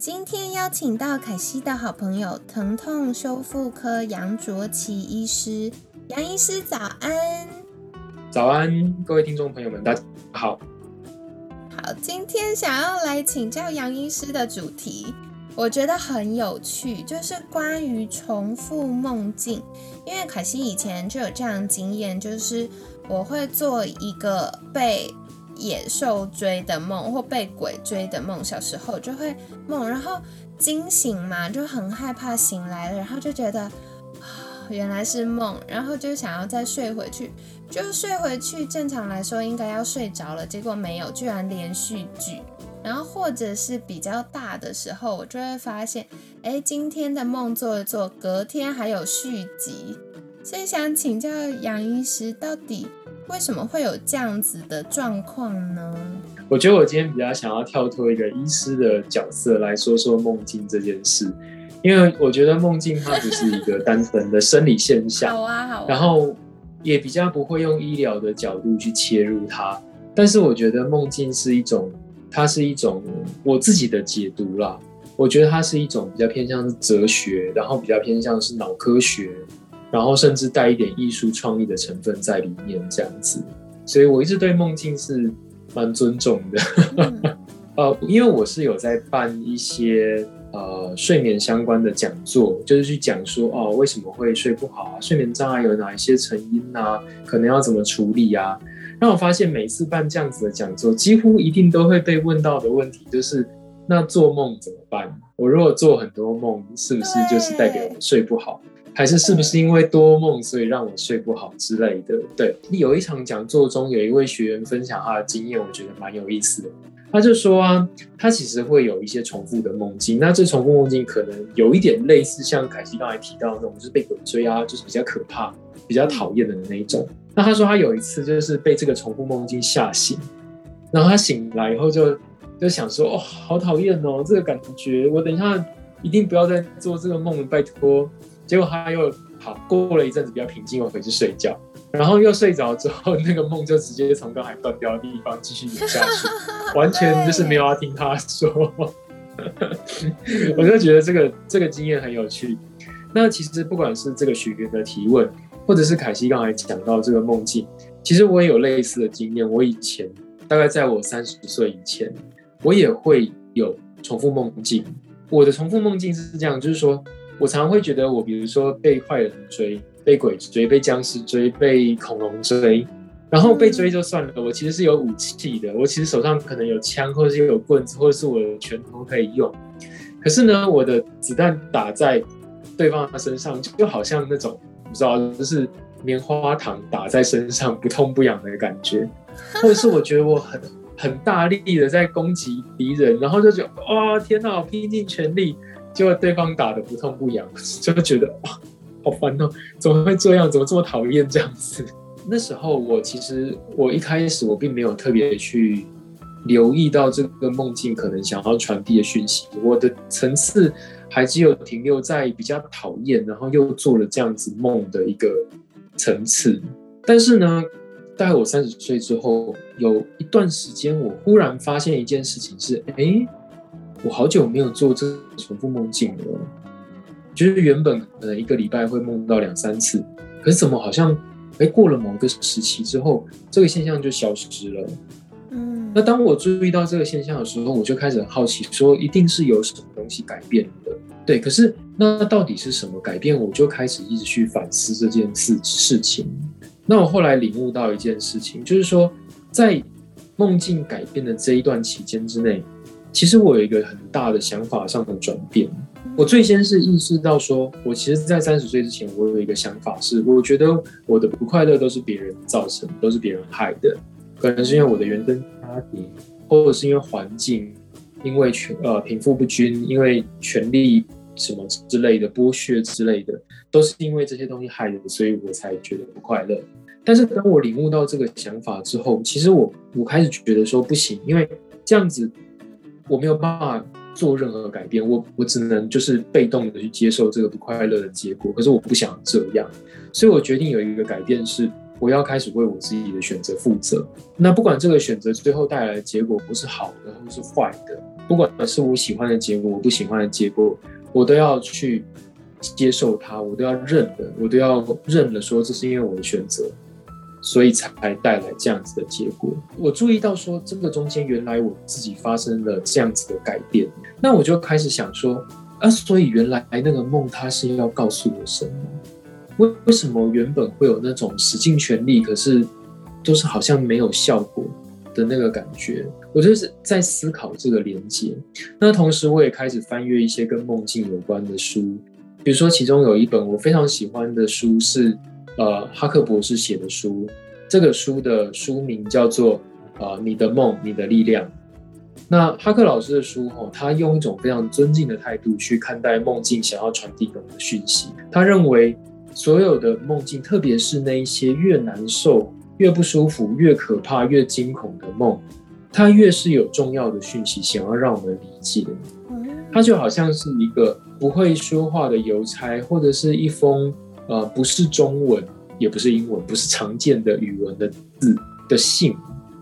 今天邀请到凯西的好朋友疼痛修复科杨卓奇医师，杨医师早安。早安，各位听众朋友们，大家好。好，今天想要来请教杨医师的主题，我觉得很有趣，就是关于重复梦境。因为凯西以前就有这样经验，就是我会做一个被野兽追的梦或被鬼追的梦，小时候就会梦，然后惊醒嘛，就很害怕醒来了，然后就觉得啊原来是梦，然后就想要再睡回去，就睡回去。正常来说应该要睡着了，结果没有，居然连续剧。然后或者是比较大的时候，我就会发现，哎，今天的梦做一做，隔天还有续集。所以想请教杨医师，到底为什么会有这样子的状况呢？我觉得我今天比较想要跳脱一个医师的角色来说说梦境这件事，因为我觉得梦境它不是一个单纯的生理现象，好啊，好啊。然后也比较不会用医疗的角度去切入它。但是我觉得梦境是一种，它是一种我自己的解读啦。我觉得它是一种比较偏向是哲学，然后比较偏向是脑科学。然后甚至带一点艺术创意的成分在里面，这样子，所以我一直对梦境是蛮尊重的。呃，因为我是有在办一些呃睡眠相关的讲座，就是去讲说哦为什么会睡不好啊，睡眠障碍有哪一些成因啊，可能要怎么处理啊。让我发现每次办这样子的讲座，几乎一定都会被问到的问题就是：那做梦怎么办？我如果做很多梦，是不是就是代表我睡不好？还是是不是因为多梦，所以让我睡不好之类的？对，有一场讲座中，有一位学员分享他的经验，我觉得蛮有意思的。他就说啊，他其实会有一些重复的梦境，那这重复梦境可能有一点类似像凯西刚才提到那种，就是被鬼追啊，就是比较可怕、比较讨厌的那一种。那他说他有一次就是被这个重复梦境吓醒，然后他醒来以后就就想说，哦，好讨厌哦，这个感觉，我等一下一定不要再做这个梦了，拜托。结果他又好过了一阵子比较平静，我回去睡觉，然后又睡着之后，那个梦就直接从刚才断掉的地方继续演下去，完全就是没有要听他说。我就觉得这个这个经验很有趣。那其实不管是这个学员的提问，或者是凯西刚才讲到这个梦境，其实我也有类似的经验。我以前大概在我三十岁以前，我也会有重复梦境。我的重复梦境是这样，就是说。我常常会觉得，我比如说被坏人追、被鬼追、被僵尸追、被恐龙追，然后被追就算了，我其实是有武器的，我其实手上可能有枪，或者是有棍子，或者是我的拳头可以用。可是呢，我的子弹打在对方的身上，就好像那种不知道，就是棉花糖打在身上不痛不痒的感觉，或者是我觉得我很很大力的在攻击敌人，然后就觉得哇天哪，拼尽全力。结果对方打的不痛不痒，就觉得哇，好烦哦！怎么会这样？怎么这么讨厌这样子？那时候我其实我一开始我并没有特别去留意到这个梦境可能想要传递的讯息，我的层次还只有停留在比较讨厌，然后又做了这样子梦的一个层次。但是呢，大概我三十岁之后，有一段时间，我忽然发现一件事情是，哎。我好久没有做这重复梦境了，就是原本可能一个礼拜会梦到两三次，可是怎么好像哎过了某个时期之后，这个现象就消失了。嗯，那当我注意到这个现象的时候，我就开始很好奇，说一定是有什么东西改变了。对，可是那到底是什么改变？我就开始一直去反思这件事事情。那我后来领悟到一件事情，就是说在梦境改变的这一段期间之内。其实我有一个很大的想法上的转变。我最先是意识到，说我其实，在三十岁之前，我有一个想法是，我觉得我的不快乐都是别人造成，都是别人害的。可能是因为我的原生家庭，或者是因为环境，因为权呃贫富不均，因为权力什么之类的剥削之类的，都是因为这些东西害的，所以我才觉得不快乐。但是当我领悟到这个想法之后，其实我我开始觉得说不行，因为这样子我没有办法做任何改变，我我只能就是被动的去接受这个不快乐的结果。可是我不想这样，所以我决定有一个改变是。我要开始为我自己的选择负责。那不管这个选择最后带来的结果不是好的或是坏的，不管是我喜欢的结果，我不喜欢的结果，我都要去接受它，我都要认的，我都要认了，说这是因为我的选择，所以才带来这样子的结果。我注意到说，这个中间原来我自己发生了这样子的改变，那我就开始想说，啊，所以原来那个梦它是要告诉我什么？为为什么原本会有那种使尽全力，可是都是好像没有效果的那个感觉？我就是在思考这个连接。那同时，我也开始翻阅一些跟梦境有关的书，比如说其中有一本我非常喜欢的书是呃哈克博士写的书，这个书的书名叫做呃你的梦，你的力量。那哈克老师的书哦，他用一种非常尊敬的态度去看待梦境想要传递给我们的讯息。他认为。所有的梦境，特别是那一些越难受、越不舒服、越可怕、越惊恐的梦，它越是有重要的讯息想要让我们理解。它就好像是一个不会说话的邮差，或者是一封呃不是中文也不是英文、不是常见的语文的字的信。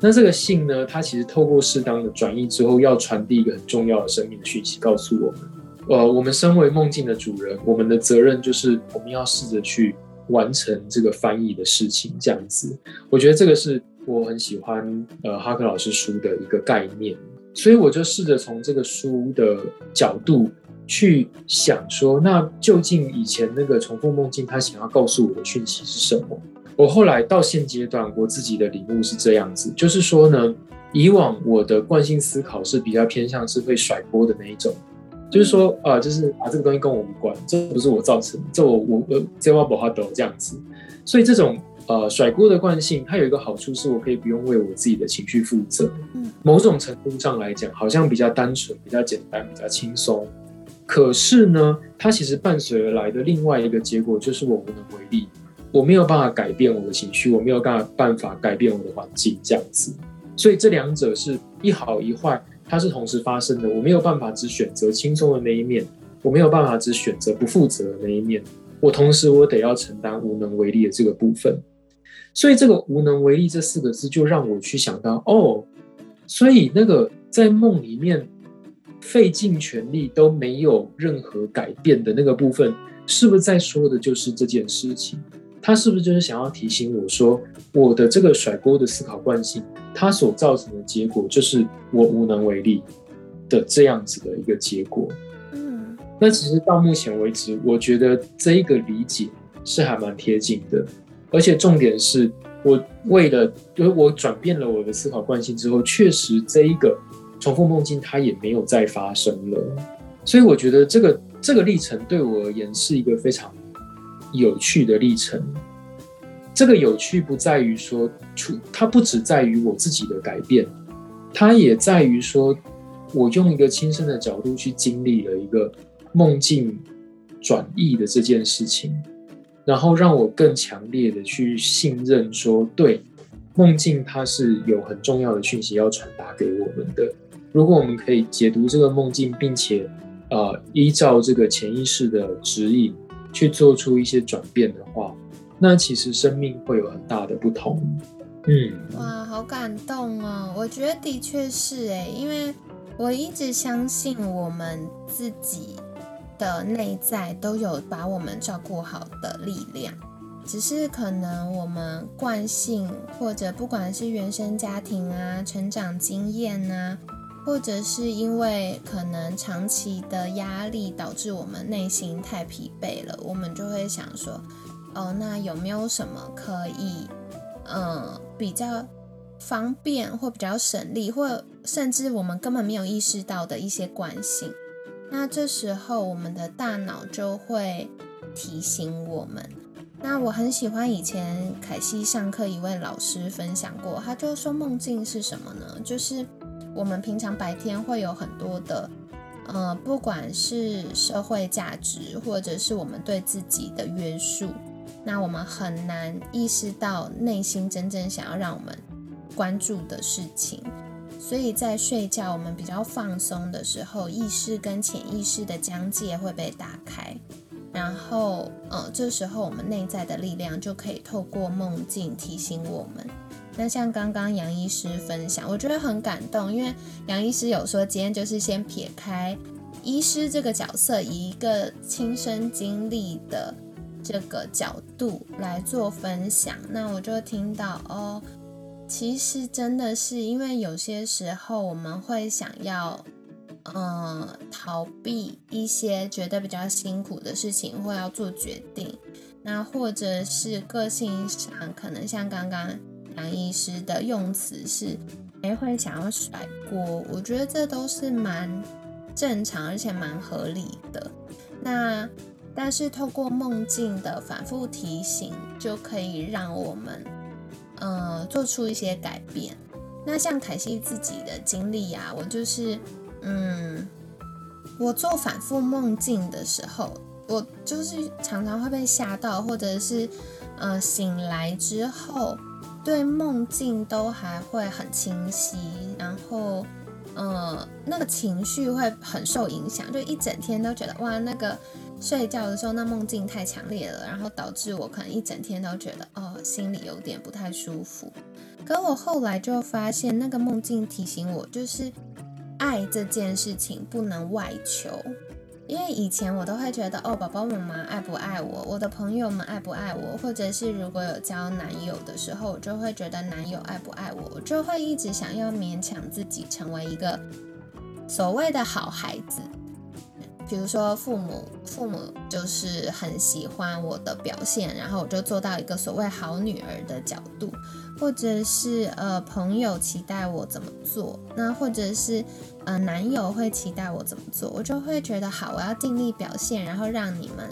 那这个信呢，它其实透过适当的转译之后，要传递一个很重要的生命的讯息，告诉我们。呃，我们身为梦境的主人，我们的责任就是我们要试着去完成这个翻译的事情。这样子，我觉得这个是我很喜欢呃哈克老师书的一个概念，所以我就试着从这个书的角度去想说，那究竟以前那个重复梦境他想要告诉我的讯息是什么？我后来到现阶段，我自己的领悟是这样子，就是说呢，以往我的惯性思考是比较偏向是会甩锅的那一种。就是说，啊，就是啊，这个东西跟我无关，这不是我造成，这我我我这我不好懂这样子。所以这种呃甩锅的惯性，它有一个好处是我可以不用为我自己的情绪负责。嗯，某种程度上来讲，好像比较单纯、比较简单、比较轻松。可是呢，它其实伴随而来的另外一个结果就是我无能为力，我没有办法改变我的情绪，我没有办法办法改变我的环境这样子。所以这两者是一好一坏。它是同时发生的，我没有办法只选择轻松的那一面，我没有办法只选择不负责的那一面，我同时我得要承担无能为力的这个部分，所以这个无能为力这四个字就让我去想到，哦，所以那个在梦里面费尽全力都没有任何改变的那个部分，是不是在说的就是这件事情？他是不是就是想要提醒我说，我的这个甩锅的思考惯性，它所造成的结果就是我无能为力的这样子的一个结果。嗯，那其实到目前为止，我觉得这一个理解是还蛮贴近的，而且重点是我为了，就是我转变了我的思考惯性之后，确实这一个重复梦境它也没有再发生了。所以我觉得这个这个历程对我而言是一个非常。有趣的历程，这个有趣不在于说出，它不只在于我自己的改变，它也在于说，我用一个亲身的角度去经历了一个梦境转译的这件事情，然后让我更强烈的去信任说，对梦境它是有很重要的讯息要传达给我们的。如果我们可以解读这个梦境，并且呃依照这个潜意识的指引。去做出一些转变的话，那其实生命会有很大的不同。嗯，哇，好感动哦！我觉得的确是哎，因为我一直相信我们自己的内在都有把我们照顾好的力量，只是可能我们惯性或者不管是原生家庭啊、成长经验啊。或者是因为可能长期的压力导致我们内心太疲惫了，我们就会想说，哦，那有没有什么可以，嗯，比较方便或比较省力，或甚至我们根本没有意识到的一些惯性？那这时候我们的大脑就会提醒我们。那我很喜欢以前凯西上课一位老师分享过，他就说梦境是什么呢？就是。我们平常白天会有很多的呃，不管是社会价值，或者是我们对自己的约束，那我们很难意识到内心真正想要让我们关注的事情。所以在睡觉，我们比较放松的时候，意识跟潜意识的疆界会被打开，然后，呃，这时候我们内在的力量就可以透过梦境提醒我们。那像刚刚杨医师分享，我觉得很感动，因为杨医师有说今天就是先撇开医师这个角色，以一个亲身经历的这个角度来做分享。那我就听到哦，其实真的是因为有些时候我们会想要，嗯，逃避一些觉得比较辛苦的事情，或要做决定，那或者是个性上可能像刚刚。杨医师的用词是，哎，会想要甩锅，我觉得这都是蛮正常，而且蛮合理的。那但是透过梦境的反复提醒，就可以让我们，呃，做出一些改变。那像凯西自己的经历啊，我就是，嗯，我做反复梦境的时候，我就是常常会被吓到，或者是，呃，醒来之后。对梦境都还会很清晰，然后，呃，那个情绪会很受影响，就一整天都觉得哇，那个睡觉的时候那梦境太强烈了，然后导致我可能一整天都觉得哦，心里有点不太舒服。可我后来就发现，那个梦境提醒我，就是爱这件事情不能外求。因为以前我都会觉得哦，宝宝妈妈爱不爱我，我的朋友们爱不爱我，或者是如果有交男友的时候，我就会觉得男友爱不爱我，我就会一直想要勉强自己成为一个所谓的好孩子。比如说父母，父母就是很喜欢我的表现，然后我就做到一个所谓好女儿的角度，或者是呃朋友期待我怎么做，那或者是呃男友会期待我怎么做，我就会觉得好，我要尽力表现，然后让你们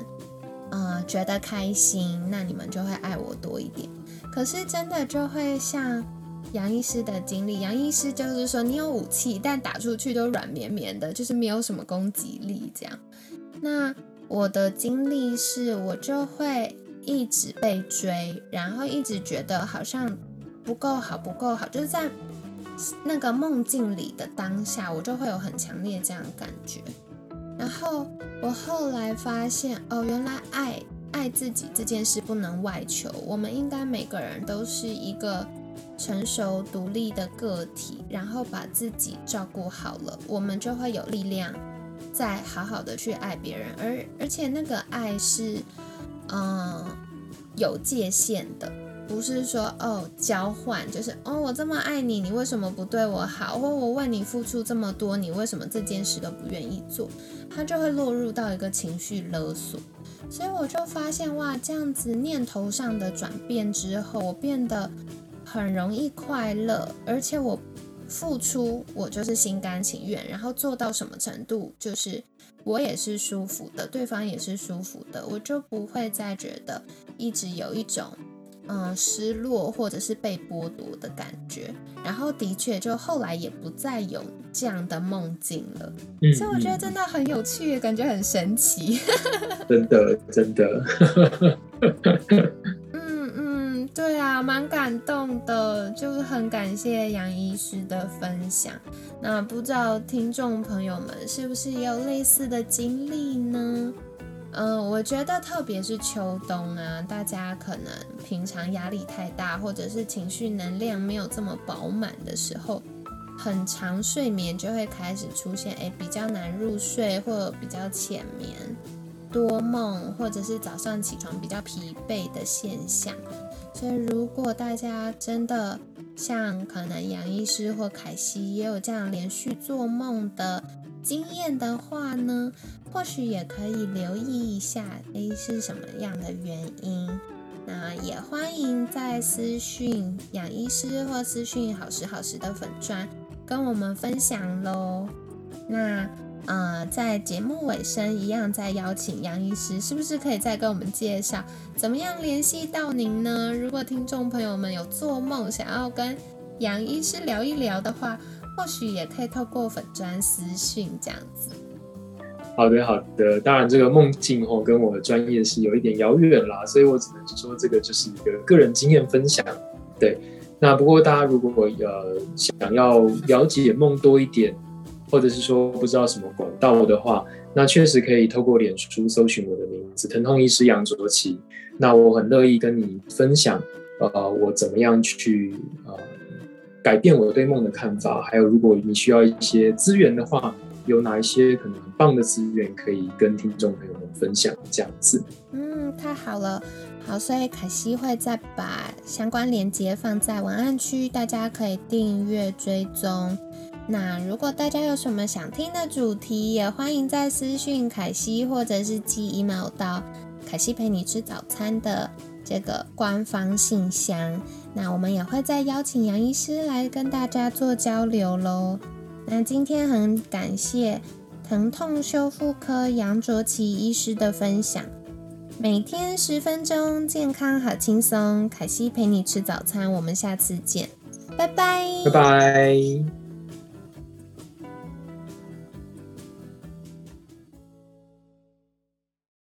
呃觉得开心，那你们就会爱我多一点。可是真的就会像。杨医师的经历，杨医师就是说，你有武器，但打出去都软绵绵的，就是没有什么攻击力这样。那我的经历是，我就会一直被追，然后一直觉得好像不够好，不够好，就是在那个梦境里的当下，我就会有很强烈这样感觉。然后我后来发现，哦，原来爱爱自己这件事不能外求，我们应该每个人都是一个。成熟独立的个体，然后把自己照顾好了，我们就会有力量再好好的去爱别人。而而且那个爱是，嗯，有界限的，不是说哦交换，就是哦我这么爱你，你为什么不对我好？或我为你付出这么多，你为什么这件事都不愿意做？他就会落入到一个情绪勒索。所以我就发现哇，这样子念头上的转变之后，我变得。很容易快乐，而且我付出，我就是心甘情愿，然后做到什么程度，就是我也是舒服的，对方也是舒服的，我就不会再觉得一直有一种嗯失落或者是被剥夺的感觉。然后的确，就后来也不再有这样的梦境了。所以我觉得真的很有趣，感觉很神奇。真的，真的。蛮感动的，就是很感谢杨医师的分享。那不知道听众朋友们是不是也有类似的经历呢？嗯，我觉得特别是秋冬啊，大家可能平常压力太大，或者是情绪能量没有这么饱满的时候，很长睡眠就会开始出现，哎，比较难入睡，或者比较浅眠、多梦，或者是早上起床比较疲惫的现象。所以，如果大家真的像可能杨医师或凯西也有这样连续做梦的经验的话呢，或许也可以留意一下，诶，是什么样的原因？那也欢迎在私讯杨医师或私讯好时好时的粉砖跟我们分享喽。那。呃，在节目尾声一样，再邀请杨医师，是不是可以再跟我们介绍怎么样联系到您呢？如果听众朋友们有做梦想要跟杨医师聊一聊的话，或许也可以透过粉砖私讯这样子。好的，好的。当然，这个梦境哦，跟我的专业是有一点遥远啦，所以我只能说这个就是一个个人经验分享。对，那不过大家如果呃想要了解梦多一点，或者是说不知道什么管道的话，那确实可以透过脸书搜寻我的名字“疼痛医师杨卓奇”。那我很乐意跟你分享，呃，我怎么样去呃改变我对梦的看法，还有如果你需要一些资源的话。有哪一些可能很棒的资源可以跟听众朋友们分享？这样子，嗯，太好了，好，所以凯西会再把相关链接放在文案区，大家可以订阅追踪。那如果大家有什么想听的主题，也欢迎在私讯凯西，或者是寄 email 到凯西陪你吃早餐的这个官方信箱。那我们也会再邀请杨医师来跟大家做交流喽。那今天很感谢疼痛修复科杨卓琪医师的分享。每天十分钟，健康好轻松。凯西陪你吃早餐，我们下次见，拜拜，拜拜。